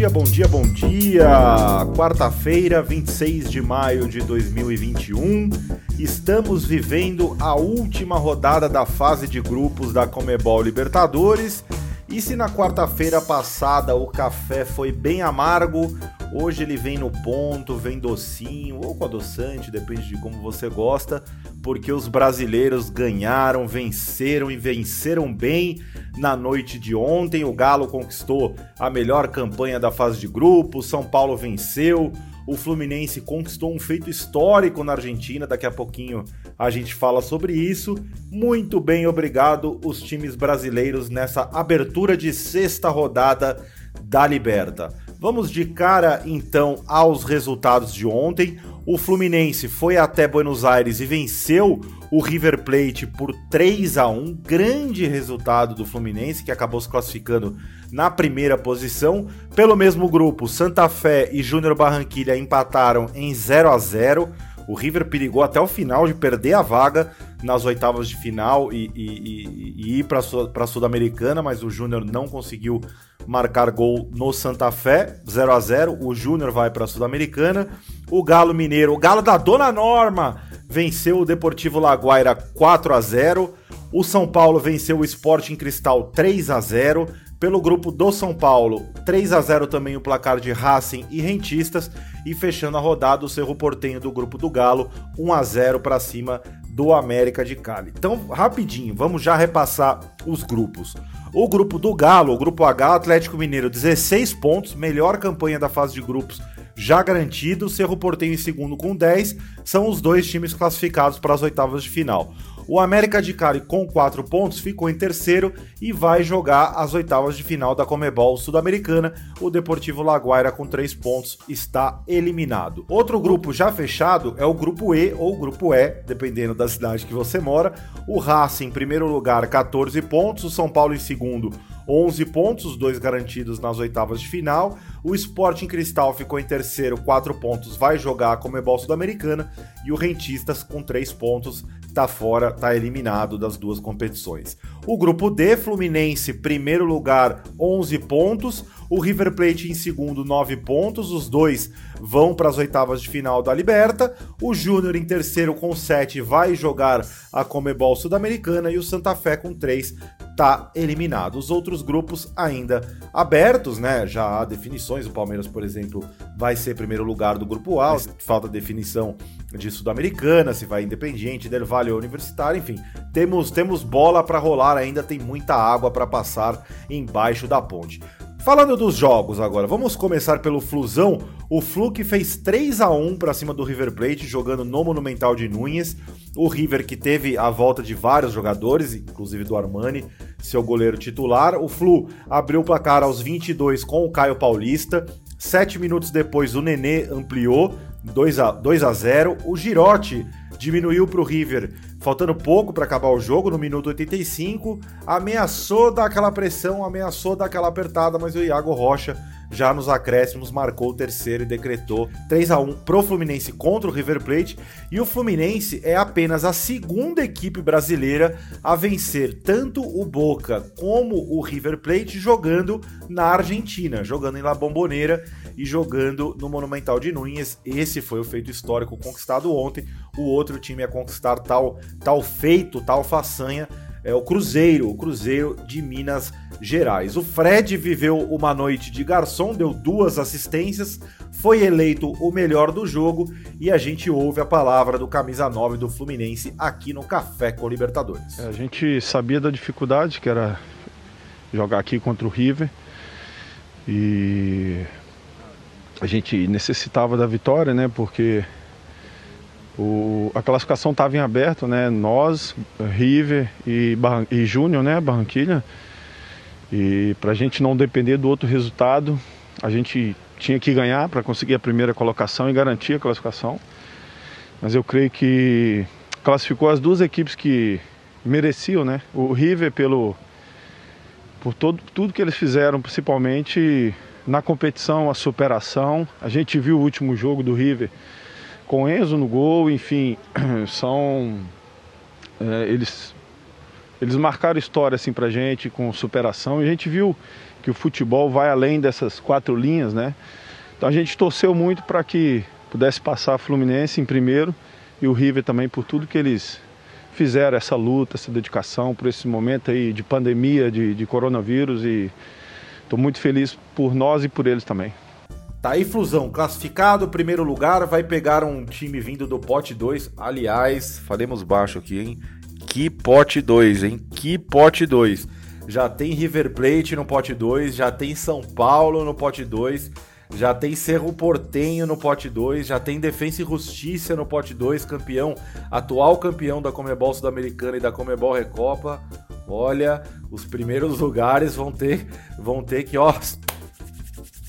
dia, bom dia, bom dia! Quarta-feira, 26 de maio de 2021, estamos vivendo a última rodada da fase de grupos da Comebol Libertadores. E se na quarta-feira passada o café foi bem amargo, hoje ele vem no ponto, vem docinho ou com adoçante, depende de como você gosta, porque os brasileiros ganharam, venceram e venceram bem na noite de ontem. O Galo conquistou a melhor campanha da fase de grupo, São Paulo venceu, o Fluminense conquistou um feito histórico na Argentina, daqui a pouquinho a gente fala sobre isso. Muito bem, obrigado os times brasileiros nessa abertura de sexta rodada da Liberta. Vamos de cara então aos resultados de ontem. O Fluminense foi até Buenos Aires e venceu o River Plate por 3 a 1, grande resultado do Fluminense que acabou se classificando na primeira posição. Pelo mesmo grupo, Santa Fé e Júnior Barranquilha empataram em 0 a 0. O River perigou até o final de perder a vaga nas oitavas de final e, e, e, e ir para a Sul-Americana, mas o Júnior não conseguiu marcar gol no Santa Fé, 0 a 0 O Júnior vai para a Sul-Americana. O Galo Mineiro, o Galo da Dona Norma, venceu o Deportivo Laguaira 4 a 0 O São Paulo venceu o Sporting Cristal 3 a 0 pelo grupo do São Paulo, 3 a 0 também o placar de Racing e Rentistas. E fechando a rodada, o Cerro Portenho do grupo do Galo, 1 a 0 para cima do América de Cali. Então, rapidinho, vamos já repassar os grupos. O grupo do Galo, o grupo H, Atlético Mineiro, 16 pontos, melhor campanha da fase de grupos já garantido. Cerro Portenho em segundo com 10, são os dois times classificados para as oitavas de final. O América de Cali, com 4 pontos, ficou em terceiro e vai jogar as oitavas de final da Comebol Sul-Americana. O Deportivo Laguaira, com 3 pontos, está eliminado. Outro grupo já fechado é o grupo E ou grupo E, dependendo da cidade que você mora. O Racing, em primeiro lugar, 14 pontos. O São Paulo, em segundo, 11 pontos, os dois garantidos nas oitavas de final. O Sporting Cristal ficou em terceiro, 4 pontos, vai jogar a Comebol Sul-Americana. E o Rentistas, com 3 pontos, tá fora, tá eliminado das duas competições. O grupo D, Fluminense, primeiro lugar, 11 pontos. O River Plate em segundo, 9 pontos. Os dois vão para as oitavas de final da Liberta. O Júnior em terceiro com 7 vai jogar a Comebol Sudamericana e o Santa Fé com 3 tá eliminado. Os outros grupos ainda abertos, né? Já há definições. O Palmeiras, por exemplo, vai ser primeiro lugar do grupo A. Falta definição de Sudamericana, se vai Independiente, Del Valle ou Universitário, enfim. Temos, temos bola para rolar ainda, tem muita água para passar embaixo da ponte. Falando dos jogos agora, vamos começar pelo Flusão. O Flu que fez 3 a 1 para cima do River Plate, jogando no Monumental de Núñez. O River que teve a volta de vários jogadores, inclusive do Armani, seu goleiro titular. O Flu abriu o placar aos 22 com o Caio Paulista. Sete minutos depois, o Nenê ampliou 2 a, 2 a 0. O Girotti diminuiu para o River, faltando pouco para acabar o jogo, no minuto 85. Ameaçou dar aquela pressão, ameaçou dar aquela apertada, mas o Iago Rocha, já nos acréscimos, marcou o terceiro e decretou 3 a 1 pro Fluminense contra o River Plate. E o Fluminense é apenas a segunda equipe brasileira a vencer tanto o Boca como o River Plate jogando na Argentina, jogando em La Bombonera e jogando no Monumental de Núñez. Esse foi o feito histórico conquistado ontem. O outro time a conquistar tal, tal feito, tal façanha é o Cruzeiro, o Cruzeiro de Minas Gerais. O Fred viveu uma noite de garçom, deu duas assistências, foi eleito o melhor do jogo e a gente ouve a palavra do camisa 9 do Fluminense aqui no Café com Libertadores. É, a gente sabia da dificuldade que era jogar aqui contra o River e a gente necessitava da vitória, né? Porque o, a classificação estava em aberto, né? Nós, River e, e Júnior, né? Barranquilha. E para a gente não depender do outro resultado, a gente tinha que ganhar para conseguir a primeira colocação e garantir a classificação. Mas eu creio que classificou as duas equipes que mereciam, né? O River pelo por todo, tudo que eles fizeram, principalmente na competição, a superação. A gente viu o último jogo do River com Enzo no gol, enfim, são. É, eles, eles marcaram história assim pra gente com superação. E a gente viu que o futebol vai além dessas quatro linhas, né? Então a gente torceu muito para que pudesse passar a Fluminense em primeiro e o River também por tudo que eles fizeram, essa luta, essa dedicação por esse momento aí de pandemia, de, de coronavírus e estou muito feliz por nós e por eles também. Tá aí, Flusão, classificado, primeiro lugar, vai pegar um time vindo do pote 2. Aliás, falemos baixo aqui, hein? Que pote 2, hein? Que pote 2. Já tem River Plate no pote 2, já tem São Paulo no pote 2, já tem Cerro Portenho no pote 2, já tem Defensa e Justiça no pote 2, campeão, atual campeão da Comebol Sul-Americana e da Comebol Recopa. Olha, os primeiros lugares vão ter, vão ter que, ó,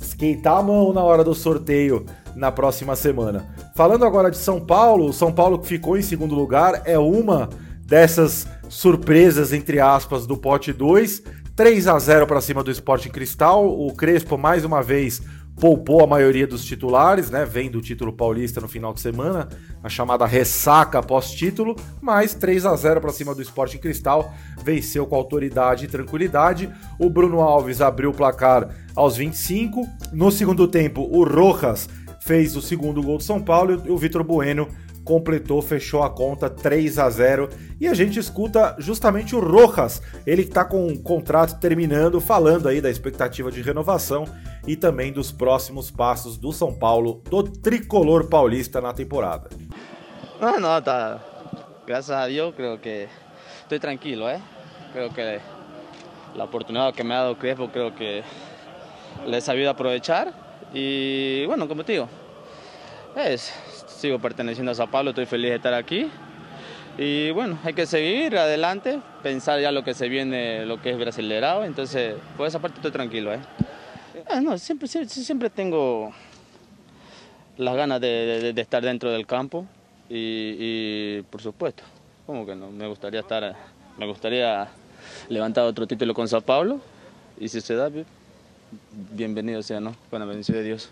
esquentar a mão na hora do sorteio na próxima semana. Falando agora de São Paulo, o São Paulo que ficou em segundo lugar é uma dessas surpresas entre aspas do pote 2, 3 a 0 para cima do Sporting Cristal. O Crespo mais uma vez poupou a maioria dos titulares, né? Vem do título paulista no final de semana, a chamada ressaca pós-título, mas 3 a 0 para cima do Sporting Cristal, venceu com autoridade e tranquilidade. O Bruno Alves abriu o placar aos 25. No segundo tempo, o Rojas fez o segundo gol do São Paulo e o Vitor Bueno completou, fechou a conta 3 a 0 e a gente escuta justamente o Rojas, ele que está com o contrato terminando, falando aí da expectativa de renovação e também dos próximos passos do São Paulo, do tricolor paulista na temporada. Ah, não, tá. Graças a Deus, creo que estou tranquilo, eh. Creo que a oportunidade que me ha dado Crespo, creo que le he sabido aprovechar y bueno, como te digo, sigo perteneciendo a Sao Paulo, estoy feliz de estar aquí. Y bueno, hay que seguir adelante, pensar ya lo que se viene, lo que es Brasilerao. Entonces, por esa parte estoy tranquilo. ¿eh? Ah, no, siempre, siempre tengo las ganas de, estar dentro del campo y, y, por supuesto, como que no, me gustaría estar, me gustaría levantar otro título con Sao Paulo y si se da, bienvenido sea, ¿no? Con la bendición de Dios.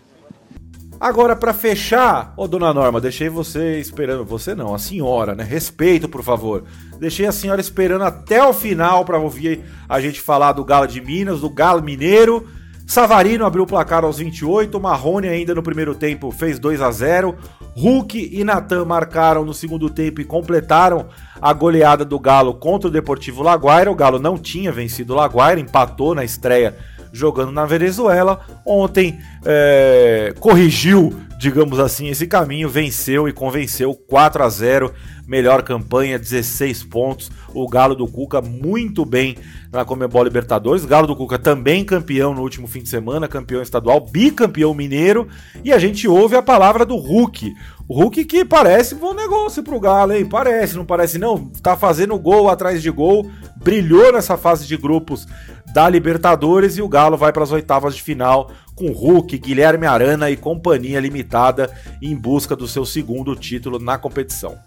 Agora, para fechar, ô dona Norma, deixei você esperando. Você não, a senhora, né? Respeito, por favor. Deixei a senhora esperando até o final para ouvir a gente falar do Galo de Minas, do Galo Mineiro. Savarino abriu o placar aos 28, Marrone ainda no primeiro tempo fez 2 a 0. Hulk e Natan marcaram no segundo tempo e completaram a goleada do Galo contra o Deportivo Laguaira. O Galo não tinha vencido o Laguaira, empatou na estreia jogando na Venezuela. Ontem é, corrigiu, digamos assim, esse caminho, venceu e convenceu 4 a 0 melhor campanha, 16 pontos. O Galo do Cuca muito bem na Comebol Libertadores. Galo do Cuca também campeão no último fim de semana, campeão estadual, bicampeão mineiro. E a gente ouve a palavra do Hulk. O Hulk que parece bom negócio pro Galo, hein? Parece, não parece não? Tá fazendo gol atrás de gol, brilhou nessa fase de grupos da Libertadores e o Galo vai para as oitavas de final com Hulk, Guilherme Arana e companhia limitada em busca do seu segundo título na competição.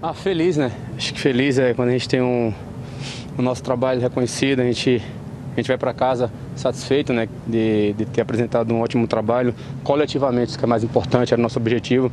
Ah, feliz, né? Acho que feliz é quando a gente tem um, o nosso trabalho reconhecido, a gente, a gente vai para casa satisfeito, né, de, de ter apresentado um ótimo trabalho coletivamente, isso que é mais importante, era o nosso objetivo.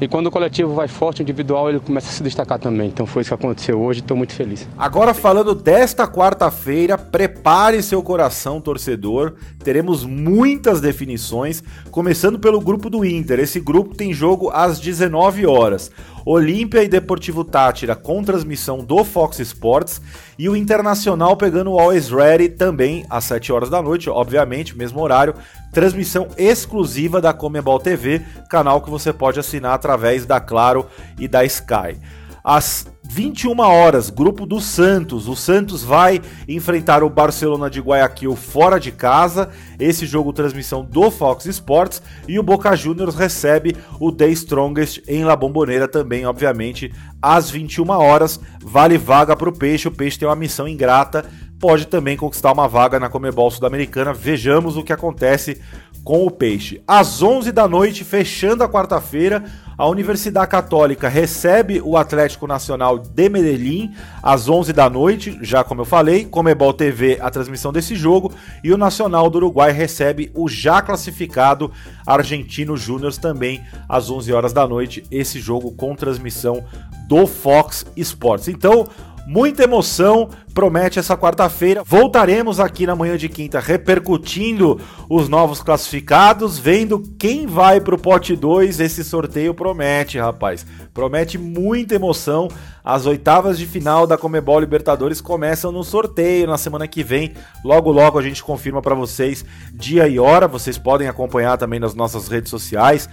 E quando o coletivo vai forte, o individual ele começa a se destacar também. Então foi isso que aconteceu hoje, estou muito feliz. Agora falando desta quarta-feira, prepare seu coração, torcedor. Teremos muitas definições, começando pelo grupo do Inter. Esse grupo tem jogo às 19 horas. Olímpia e Deportivo Tátira com transmissão do Fox Sports e o Internacional pegando o Always Ready também às 7 horas da noite, obviamente, mesmo horário, transmissão exclusiva da Comebol TV, canal que você pode assinar através da Claro e da Sky. Às 21 horas, grupo do Santos. O Santos vai enfrentar o Barcelona de Guayaquil fora de casa. Esse jogo transmissão do Fox Sports e o Boca Juniors recebe o The Strongest em La Bombonera também, obviamente, às 21 horas. Vale vaga para o Peixe. O Peixe tem uma missão ingrata, pode também conquistar uma vaga na Comebol Sul-Americana. Vejamos o que acontece com o Peixe. Às 11 da noite, fechando a quarta-feira, a Universidade Católica recebe o Atlético Nacional de Medellín às 11 da noite, já como eu falei, Comebol TV a transmissão desse jogo e o Nacional do Uruguai recebe o já classificado Argentino Júnior também às 11 horas da noite, esse jogo com transmissão do Fox Sports. Então, Muita emoção promete essa quarta-feira. Voltaremos aqui na manhã de quinta repercutindo os novos classificados, vendo quem vai pro pote 2. Esse sorteio promete, rapaz. Promete muita emoção. As oitavas de final da Comebol Libertadores começam no sorteio na semana que vem. Logo logo a gente confirma para vocês dia e hora. Vocês podem acompanhar também nas nossas redes sociais,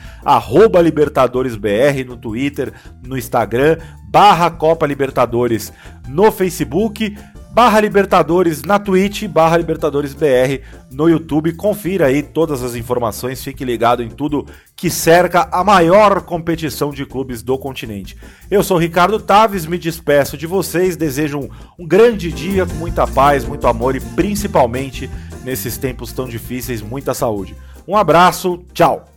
@libertadoresbr no Twitter, no Instagram barra Copa Libertadores no Facebook, barra Libertadores na Twitch, barra Libertadores BR no YouTube. Confira aí todas as informações, fique ligado em tudo que cerca a maior competição de clubes do continente. Eu sou Ricardo Taves, me despeço de vocês, desejo um, um grande dia com muita paz, muito amor e principalmente nesses tempos tão difíceis, muita saúde. Um abraço, tchau!